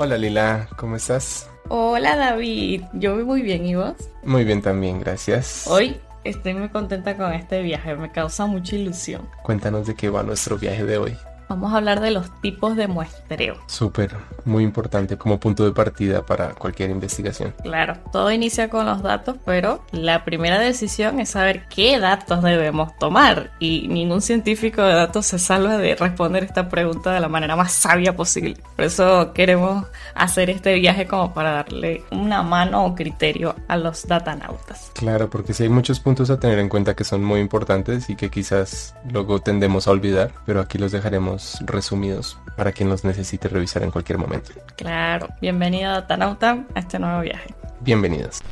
Hola Lila, ¿cómo estás? Hola David, yo voy muy bien, ¿y vos? Muy bien también, gracias. Hoy estoy muy contenta con este viaje, me causa mucha ilusión. Cuéntanos de qué va nuestro viaje de hoy. Vamos a hablar de los tipos de muestreo. Súper, muy importante como punto de partida para cualquier investigación. Claro, todo inicia con los datos, pero la primera decisión es saber qué datos debemos tomar. Y ningún científico de datos se salva de responder esta pregunta de la manera más sabia posible. Por eso queremos hacer este viaje como para darle una mano o criterio a los datanautas. Claro, porque sí hay muchos puntos a tener en cuenta que son muy importantes y que quizás luego tendemos a olvidar, pero aquí los dejaremos resumidos para quien los necesite revisar en cualquier momento. Claro, bienvenido Datanauta a este nuevo viaje. Bienvenidos.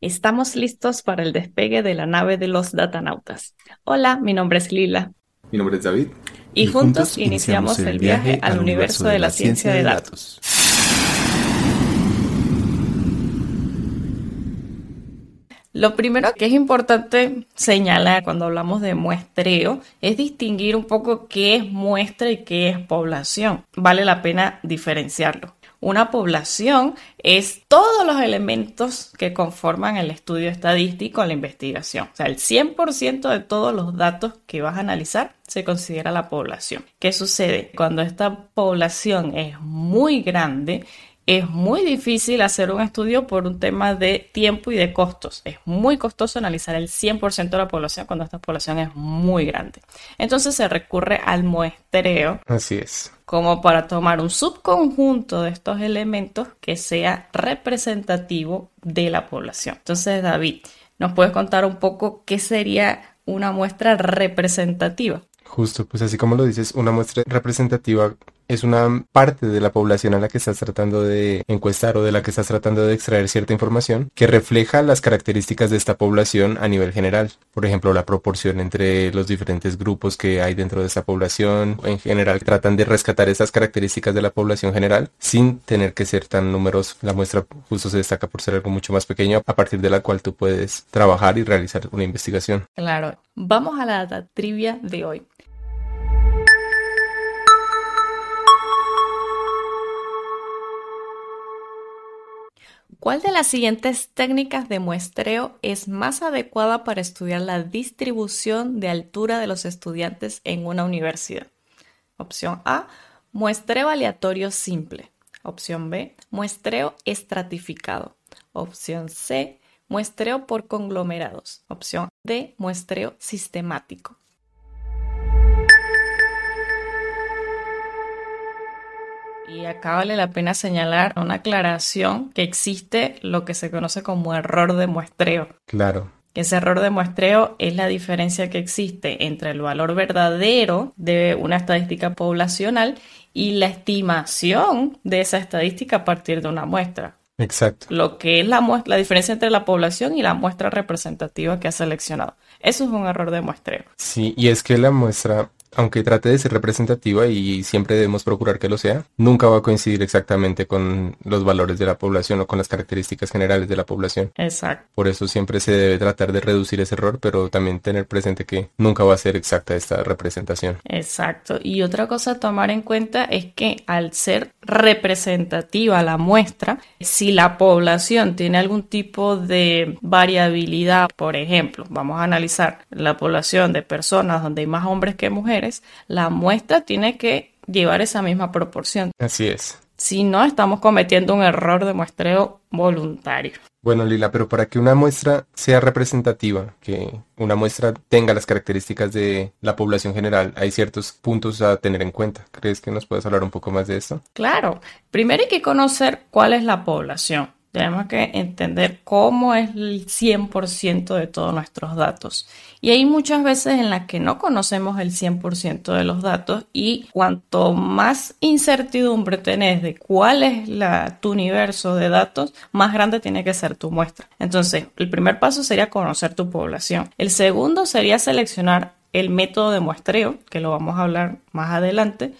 Estamos listos para el despegue de la nave de los datanautas. Hola, mi nombre es Lila. Mi nombre es David. Y, juntos, iniciamos, el viaje al universo de la ciencia de datos. Lo primero que es importante señalar cuando hablamos de muestreo es distinguir un poco qué es muestra y qué es población. Vale la pena diferenciarlo. Una población es todos los elementos que conforman el estudio estadístico la investigación. O sea, el 100% de todos los datos que vas a analizar se considera la población. ¿Qué sucede? Cuando esta población es muy grande, es muy difícil hacer un estudio por un tema de tiempo y de costos. Es muy costoso analizar el 100% de la población cuando esta población es muy grande. Entonces se recurre al muestreo. Así es. Como para tomar un subconjunto de estos elementos que sea representativo de la población. Entonces, David, ¿nos puedes contar un poco qué sería una muestra representativa? Justo, pues así como lo dices, una muestra representativa es una parte de la población a la que estás tratando de encuestar o de la que estás tratando de extraer cierta información que refleja las características de esta población a nivel general. Por ejemplo, la proporción entre los diferentes grupos que hay dentro de esa población. En general, tratan de rescatar esas características de la población general sin tener que ser tan numerosos. La muestra justo se destaca por ser algo mucho más pequeño a partir de la cual tú puedes trabajar y realizar una investigación. Claro. Vamos a la trivia de hoy. ¿Cuál de las siguientes técnicas de muestreo es más adecuada para estudiar la distribución de altura de los estudiantes en una universidad? Opción A, muestreo aleatorio simple. Opción B, muestreo estratificado. Opción C, muestreo por conglomerados. Opción D, muestreo sistemático. Y acá vale la pena señalar una aclaración que existe lo que se conoce como error de muestreo. Claro. Ese error de muestreo es la diferencia que existe entre el valor verdadero de una estadística poblacional y la estimación de esa estadística a partir de una muestra. Exacto. Lo que es la, la diferencia entre la población y la muestra representativa que ha seleccionado. Eso es un error de muestreo. Sí, y es que la muestra aunque trate de ser representativa y siempre debemos procurar que lo sea, nunca va a coincidir exactamente con los valores de la población o con las características generales de la población. Exacto. Por eso siempre se debe tratar de reducir ese error, pero también tener presente que nunca va a ser exacta esta representación. Exacto. Y otra cosa a tomar en cuenta es que al ser representativa la muestra, si la población tiene algún tipo de variabilidad, por ejemplo, vamos a analizar la población de personas donde hay más hombres que mujeres, la muestra tiene que llevar esa misma proporción. Así es. Si no, estamos cometiendo un error de muestreo voluntario. Bueno, Lila, pero para que una muestra sea representativa, que una muestra tenga las características de la población general, hay ciertos puntos a tener en cuenta. ¿Crees que nos puedes hablar un poco más de esto? Claro. Primero hay que conocer cuál es la población. Tenemos que entender cómo es el 100% de todos nuestros datos. Y hay muchas veces en las que no conocemos el 100% de los datos y cuanto más incertidumbre tenés de cuál es la, tu universo de datos, más grande tiene que ser tu muestra. Entonces, el primer paso sería conocer tu población. El segundo sería seleccionar el método de muestreo, que lo vamos a hablar más adelante,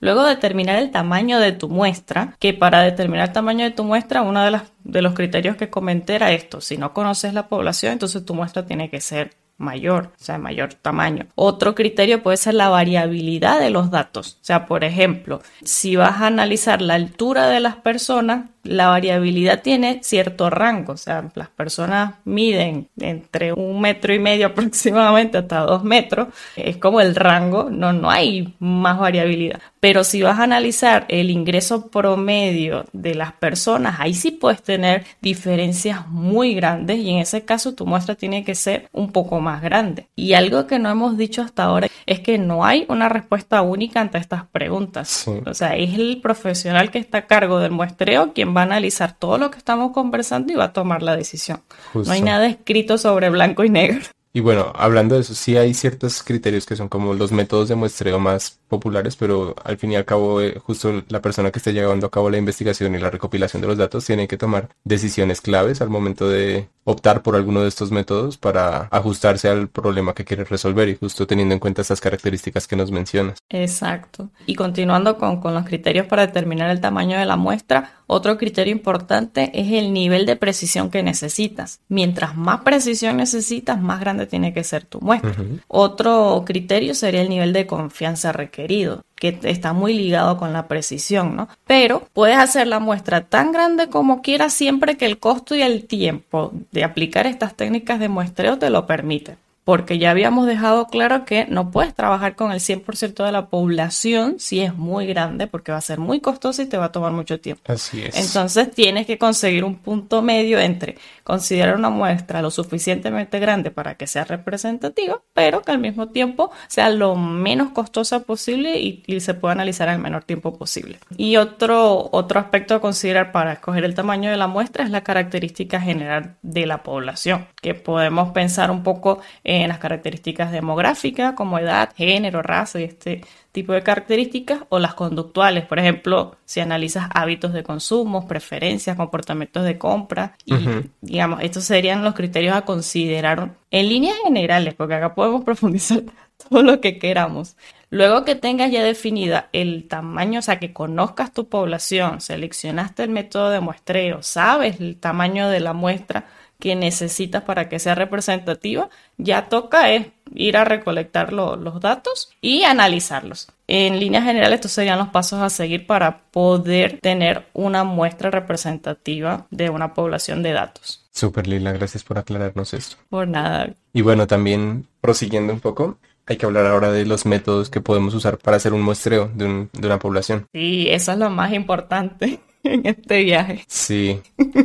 Luego determinar el tamaño de tu muestra, que para determinar el tamaño de tu muestra, uno de, de los criterios que comenté era esto, si no conoces la población, entonces tu muestra tiene que ser mayor, o sea, mayor tamaño. Otro criterio puede ser la variabilidad de los datos. O sea, por ejemplo, si vas a analizar la altura de las personas, la variabilidad tiene cierto rango, o sea, las personas miden entre un metro y medio aproximadamente hasta dos metros, es como el rango, no, no hay más variabilidad. Pero si vas a analizar el ingreso promedio de las personas, ahí sí puedes tener diferencias muy grandes y en ese caso tu muestra tiene que ser un poco más grande. Y algo que no hemos dicho hasta ahora es que no hay una respuesta única ante estas preguntas. O sea, es el profesional que está a cargo del muestreo quien va a analizar todo lo que estamos conversando y va a tomar la decisión. No hay nada escrito sobre blanco y negro. Y bueno, hablando de eso, sí hay ciertos criterios que son como los métodos de muestreo más populares, pero al fin y al cabo, eh, justo la persona que esté llevando a cabo la investigación y la recopilación de los datos tiene que tomar decisiones claves al momento de optar por alguno de estos métodos para ajustarse al problema que quiere resolver y justo teniendo en cuenta estas características que nos mencionas. Exacto. Y continuando con, con los criterios para determinar el tamaño de la muestra, otro criterio importante es el nivel de precisión que necesitas. Mientras más precisión necesitas, más grande tiene que ser tu muestra. Otro criterio sería el nivel de confianza requerido que está muy ligado con la precisión, ¿no? Pero puedes hacer la muestra tan grande como quieras siempre que el costo y el tiempo de aplicar estas técnicas de muestreo te lo permiten porque ya habíamos dejado claro que no puedes trabajar con el 100% de la población si es muy grande, porque va a ser muy costoso y te va a tomar mucho tiempo. Así es. Entonces tienes que conseguir un punto medio entre considerar una muestra lo suficientemente grande para que sea representativa, pero que al mismo tiempo sea lo menos costosa posible y, se pueda analizar en el menor tiempo posible. Y otro, otro aspecto a considerar para escoger el tamaño de la muestra es la característica general de la población, que podemos pensar un poco en en las características demográficas como edad, género, raza y este tipo de características o las conductuales, por ejemplo, si analizas hábitos de consumo, preferencias, comportamientos de compra y digamos, estos serían los criterios a considerar en líneas generales, porque acá podemos profundizar todo lo que queramos. Luego que tengas ya definida el tamaño, o sea, que conozcas tu población, seleccionaste el método de muestreo, sabes el tamaño de la muestra, que necesitas para que sea representativa, ya toca es ir a recolectar los datos y analizarlos. En líneas generales, estos serían los pasos a seguir para poder tener una muestra representativa de una población de datos. Super Lila, gracias por aclararnos esto. Por nada. Y bueno, también prosiguiendo un poco, hay que hablar ahora de los métodos que podemos usar para hacer un muestreo de, de una población. Sí, eso es lo más importante. en este viaje. Sí,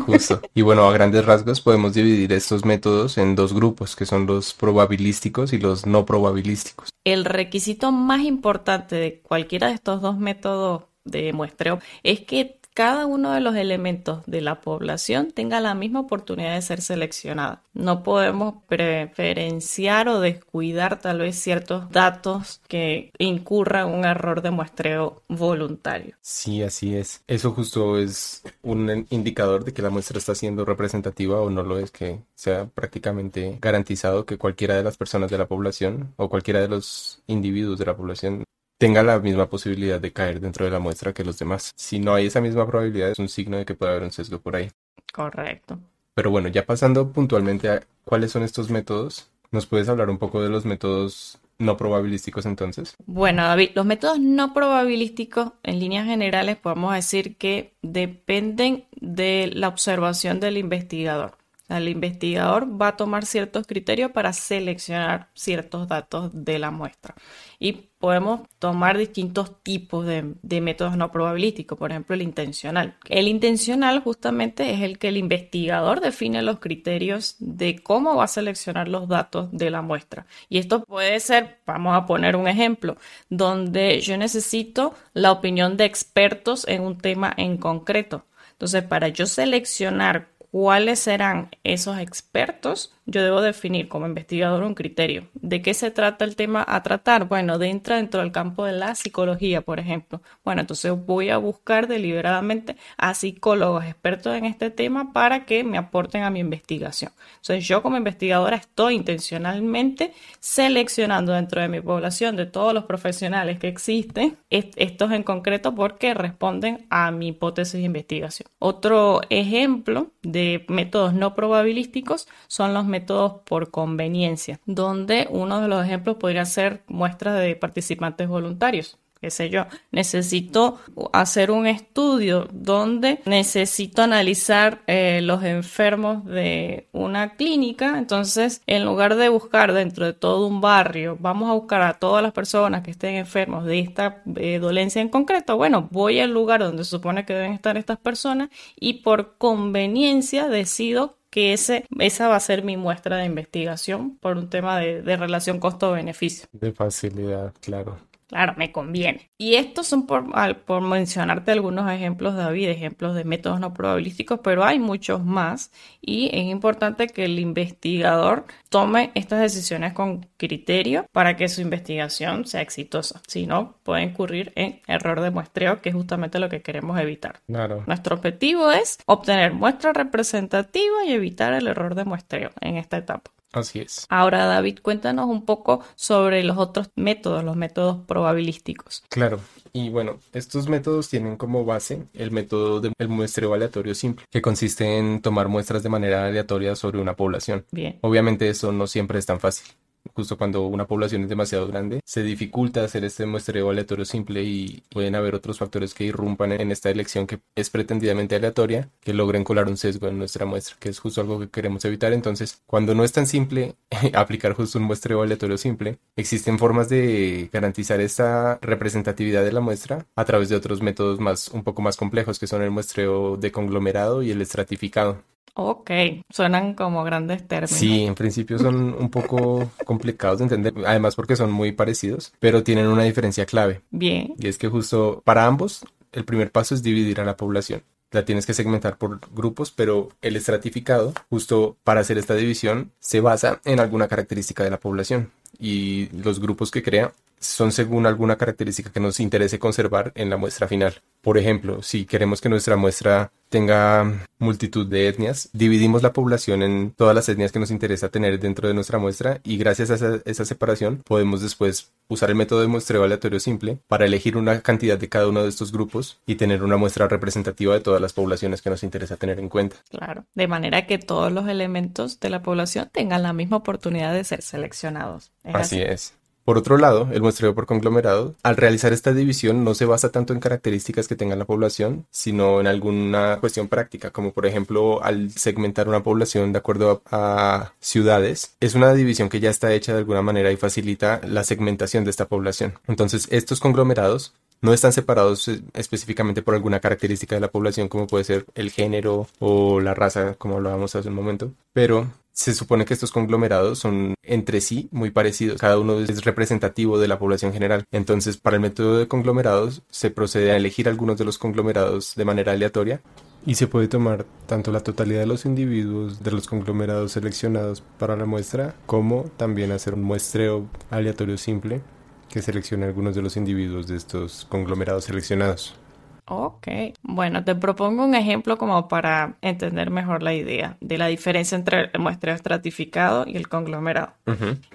justo. y bueno, a grandes rasgos podemos dividir estos métodos en dos grupos, que son los probabilísticos y los no probabilísticos. El requisito más importante de cualquiera de estos dos métodos de muestreo es que cada uno de los elementos de la población tenga la misma oportunidad de ser seleccionada. No podemos preferenciar o descuidar tal vez ciertos datos que incurran un error de muestreo voluntario. Sí, así es. Eso justo es un indicador de que la muestra está siendo representativa o no lo es, que sea prácticamente garantizado que cualquiera de las personas de la población o cualquiera de los individuos de la población tenga la misma posibilidad de caer dentro de la muestra que los demás. Si no hay esa misma probabilidad, es un signo de que puede haber un sesgo por ahí. Correcto. Pero bueno, ya pasando puntualmente a cuáles son estos métodos, ¿nos puedes hablar un poco de los métodos no probabilísticos entonces? Bueno, David, los métodos no probabilísticos en líneas generales podemos decir que dependen de la observación del investigador. El investigador va a tomar ciertos criterios para seleccionar ciertos datos de la muestra. Y podemos tomar distintos tipos de, métodos no probabilísticos, por ejemplo el intencional. El intencional justamente es el que el investigador define los criterios de cómo va a seleccionar los datos de la muestra. Y esto puede ser, vamos a poner un ejemplo, donde yo necesito la opinión de expertos en un tema en concreto. Entonces, para yo seleccionar cuáles serán esos expertos, yo debo definir como investigador un criterio. ¿De qué se trata el tema a tratar? Bueno, de entra dentro del campo de la psicología, por ejemplo. Bueno, entonces voy a buscar deliberadamente a psicólogos expertos en este tema para que me aporten a mi investigación. Entonces yo como investigadora estoy intencionalmente seleccionando dentro de mi población de todos los profesionales que existen, estos en concreto porque responden a mi hipótesis de investigación. Otro ejemplo de métodos no probabilísticos son los métodos por conveniencia, donde uno de los ejemplos podría ser muestras de participantes voluntarios. Qué sé yo, necesito hacer un estudio donde necesito analizar eh, los enfermos de una clínica, entonces en lugar de buscar dentro de todo un barrio, vamos a buscar a todas las personas que estén enfermos de esta eh, dolencia en concreto, bueno, voy al lugar donde se supone que deben estar estas personas y por conveniencia decido que ese, esa va a ser mi muestra de investigación por un tema de, de relación costo-beneficio. De facilidad, claro. Claro, me conviene. Y estos son por, por, mencionarte algunos ejemplos, David, ejemplos de métodos no probabilísticos, pero hay muchos más y es importante que el investigador tome estas decisiones con criterio para que su investigación sea exitosa. Si no, puede incurrir en error de muestreo, que es justamente lo que queremos evitar. Claro. Nuestro objetivo es obtener muestra representativa y evitar el error de muestreo en esta etapa. Así es. Ahora, David, cuéntanos un poco sobre los otros métodos, los métodos probabilísticos. Claro. Y bueno, estos métodos tienen como base el método del muestreo aleatorio simple, que consiste en tomar muestras de manera aleatoria sobre una población. Bien. Obviamente eso no siempre es tan fácil justo cuando una población es demasiado grande, se dificulta hacer este muestreo aleatorio simple y pueden haber otros factores que irrumpan en esta elección que es pretendidamente aleatoria, que logren colar un sesgo en nuestra muestra, que es justo algo que queremos evitar. Entonces, cuando no es tan simple aplicar justo un muestreo aleatorio simple, existen formas de garantizar esta representatividad de la muestra a través de otros métodos más un poco más complejos que son el muestreo de conglomerado y el estratificado. Ok, suenan como grandes términos. Sí, en principio son un poco complicados de entender, además porque son muy parecidos, pero tienen una diferencia clave. Bien. Y es que justo para ambos, el primer paso es dividir a la población. La tienes que segmentar por grupos, pero el estratificado, justo para hacer esta división, se basa en alguna característica de la población. Y los grupos que crea son según alguna característica que nos interese conservar en la muestra final. Por ejemplo, si queremos que nuestra muestra tenga multitud de etnias, dividimos la población en todas las etnias que nos interesa tener dentro de nuestra muestra y gracias a esa, separación podemos después usar el método de muestreo aleatorio simple para elegir una cantidad de cada uno de estos grupos y tener una muestra representativa de todas las poblaciones que nos interesa tener en cuenta. Claro, de manera que todos los elementos de la población tengan la misma oportunidad de ser seleccionados. así es. Por otro lado, el muestreo por conglomerado, al realizar esta división no se basa tanto en características que tenga la población, sino en alguna cuestión práctica, como por ejemplo al segmentar una población de acuerdo a, ciudades, es una división que ya está hecha de alguna manera y facilita la segmentación de esta población. Entonces, estos conglomerados no están separados eh, específicamente por alguna característica de la población como puede ser el género o la raza, como hablábamos hace un momento, pero se supone que estos conglomerados son entre sí muy parecidos, cada uno es representativo de la población general. Entonces, para el método de conglomerados se procede a elegir algunos de los conglomerados de manera aleatoria y se puede tomar tanto la totalidad de los individuos de los conglomerados seleccionados para la muestra como también hacer un muestreo aleatorio simple que seleccione algunos de los individuos de estos conglomerados seleccionados. Ok, bueno, te propongo un ejemplo como para entender mejor la idea de la diferencia entre el muestreo estratificado y el conglomerado.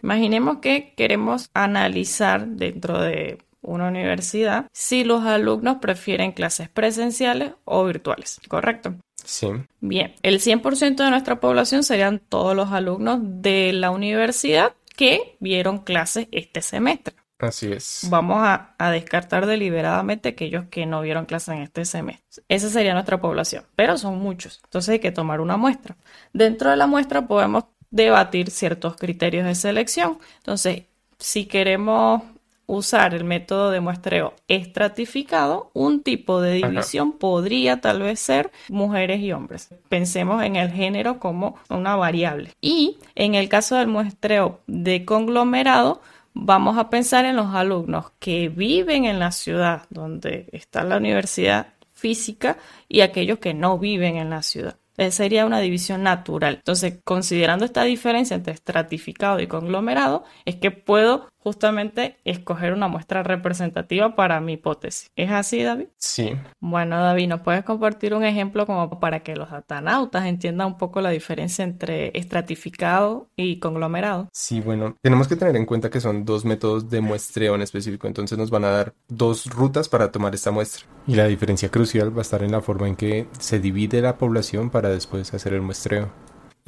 Imaginemos que queremos analizar dentro de una universidad si los alumnos prefieren clases presenciales o virtuales, ¿correcto? Sí. Bien, el 100% de nuestra población serían todos los alumnos de la universidad que vieron clases este semestre. Así es. Vamos a, descartar deliberadamente aquellos que no vieron clase en este semestre. Esa sería nuestra población, pero son muchos. Entonces hay que tomar una muestra. Dentro de la muestra podemos debatir ciertos criterios de selección. Entonces, si queremos usar el método de muestreo estratificado, un tipo de división podría tal vez ser mujeres y hombres. Pensemos en el género como una variable. Y en el caso del muestreo de conglomerado, vamos a pensar en los alumnos que viven en la ciudad donde está la universidad física y aquellos que no viven en la ciudad. Esa sería una división natural. Entonces, considerando esta diferencia entre estratificado y conglomerado, es que puedo justamente escoger una muestra representativa para mi hipótesis. ¿Es así, David? Sí. Bueno, David, ¿nos puedes compartir un ejemplo como para que los atanautas entiendan un poco la diferencia entre estratificado y conglomerado? Sí, bueno, tenemos que tener en cuenta que son dos métodos de muestreo en específico, entonces nos van a dar dos rutas para tomar esta muestra. Y la diferencia crucial va a estar en la forma en que se divide la población para después hacer el muestreo.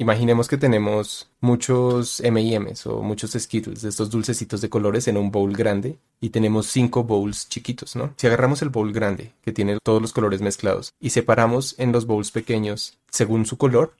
Imaginemos que tenemos muchos M&M's o muchos Skittles, de estos dulcecitos de colores en un bowl grande y tenemos cinco bowls chiquitos, ¿no? Si agarramos el bowl grande que tiene todos los colores mezclados y separamos en los bowls pequeños según su color,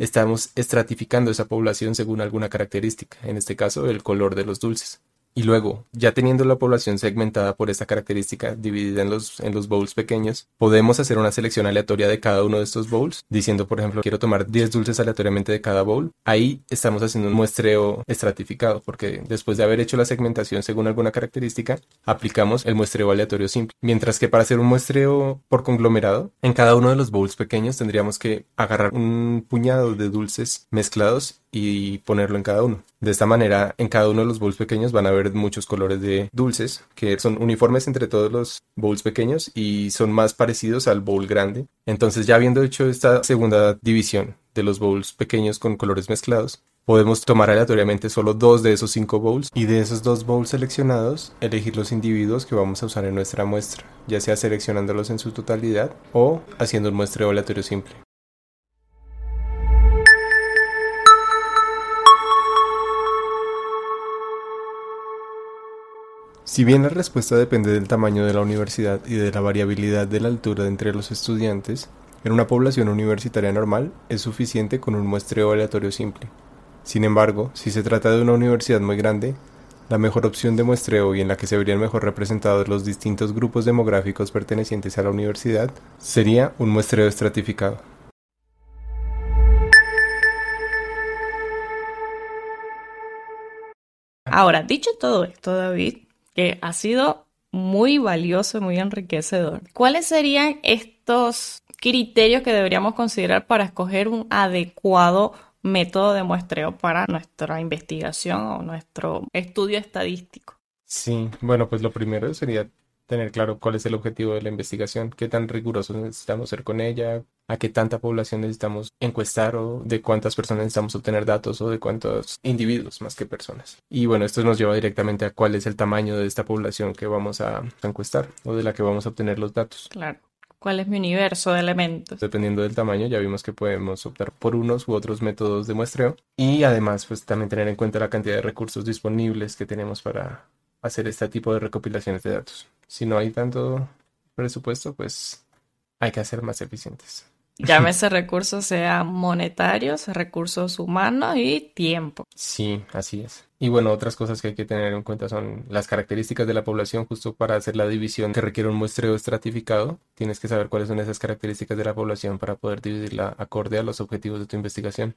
estamos estratificando esa población según alguna característica, en este caso el color de los dulces. Y luego, ya teniendo la población segmentada por esta característica dividida en los, en los bowls pequeños, podemos hacer una selección aleatoria de cada uno de estos bowls, diciendo, por ejemplo, quiero tomar 10 dulces aleatoriamente de cada bowl. Ahí estamos haciendo un muestreo estratificado, porque después de haber hecho la segmentación según alguna característica, aplicamos el muestreo aleatorio simple. Mientras que para hacer un muestreo por conglomerado, en cada uno de los bowls pequeños tendríamos que agarrar un puñado de dulces mezclados y ponerlo en cada uno. De esta manera, en cada uno de los bowls pequeños van a haber muchos colores de dulces que son uniformes entre todos los bowls pequeños y son más parecidos al bowl grande. Entonces, ya habiendo hecho esta segunda división de los bowls pequeños con colores mezclados, podemos tomar aleatoriamente solo dos de esos cinco bowls y de esos dos bowls seleccionados elegir los individuos que vamos a usar en nuestra muestra, ya sea seleccionándolos en su totalidad o haciendo un muestreo aleatorio simple. Si bien la respuesta depende del tamaño de la universidad y de la variabilidad de la altura entre los estudiantes, en una población universitaria normal es suficiente con un muestreo aleatorio simple. Sin embargo, si se trata de una universidad muy grande, la mejor opción de muestreo y en la que se verían mejor representados los distintos grupos demográficos pertenecientes a la universidad sería un muestreo estratificado. Ahora, dicho todo esto, David, que ha sido muy valioso y muy enriquecedor. ¿Cuáles serían estos criterios que deberíamos considerar para escoger un adecuado método de muestreo para nuestra investigación o nuestro estudio estadístico? Sí, bueno, pues lo primero sería tener claro cuál es el objetivo de la investigación, qué tan rigurosos necesitamos ser con ella, a qué tanta población necesitamos encuestar o de cuántas personas necesitamos obtener datos o de cuántos individuos más que personas. Y bueno, esto nos lleva directamente a cuál es el tamaño de esta población que vamos a encuestar o de la que vamos a obtener los datos. Claro. ¿Cuál es mi universo de elementos? Dependiendo del tamaño, ya vimos que podemos optar por unos u otros métodos de muestreo. Y además, pues también tener en cuenta la cantidad de recursos disponibles que tenemos para hacer este tipo de recopilaciones de datos. Si no hay tanto presupuesto, pues hay que hacer más eficientes. Llámese recursos sean monetarios, recursos humanos y tiempo. Sí, así es. Y bueno, otras cosas que hay que tener en cuenta son las características de la población, justo para hacer la división que requiere un muestreo estratificado. Tienes que saber cuáles son esas características de la población para poder dividirla acorde a los objetivos de tu investigación.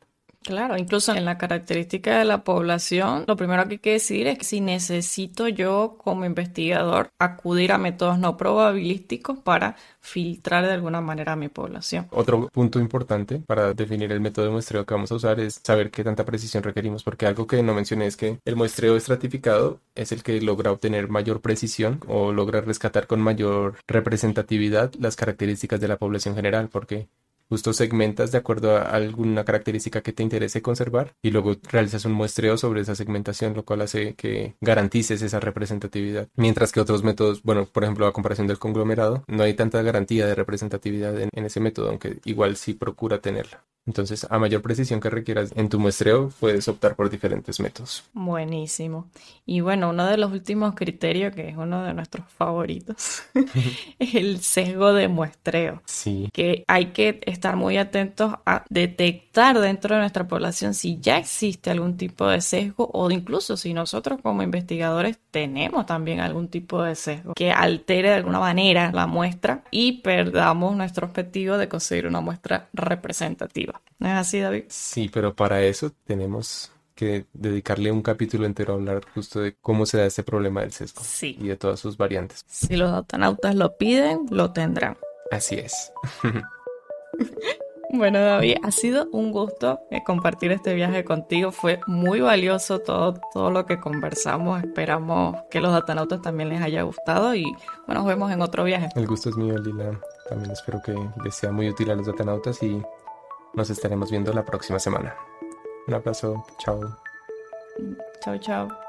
Claro, incluso en la característica de la población, lo primero que hay que decir es que si necesito yo como investigador acudir a métodos no probabilísticos para filtrar de alguna manera a mi población. Otro punto importante para definir el método de muestreo que vamos a usar es saber qué tanta precisión requerimos, porque algo que no mencioné es que el muestreo estratificado es el que logra obtener mayor precisión o logra rescatar con mayor representatividad las características de la población general, porque justo segmentas de acuerdo a alguna característica que te interese conservar y luego realizas un muestreo sobre esa segmentación, lo cual hace que garantices esa representatividad. Mientras que otros métodos, bueno, por ejemplo, a comparación del conglomerado, no hay tanta garantía de representatividad en, en ese método, aunque igual sí procura tenerla. Entonces, a mayor precisión que requieras en tu muestreo, puedes optar por diferentes métodos. Buenísimo. Y bueno, uno de los últimos criterios, que es uno de nuestros favoritos, es el sesgo de muestreo. Sí. Que hay que estar muy atentos a detectar dentro de nuestra población si ya existe algún tipo de sesgo o incluso si nosotros como investigadores tenemos también algún tipo de sesgo que altere de alguna manera la muestra y perdamos nuestro objetivo de conseguir una muestra representativa. ¿No es así, David? Sí, pero para eso tenemos que dedicarle un capítulo entero a hablar justo de cómo se da este problema del sesgo sí. y de todas sus variantes. Si los datanautas lo piden, lo tendrán. Así es. Bueno, David, ha sido un gusto eh, compartir este viaje contigo. Fue muy valioso todo, todo lo que conversamos. Esperamos que los datanautas también les haya gustado y bueno, nos vemos en otro viaje. El gusto es mío, Lila. También espero que les sea muy útil a los datanautas y nos estaremos viendo la próxima semana. Un abrazo. Chao. Chao, chao.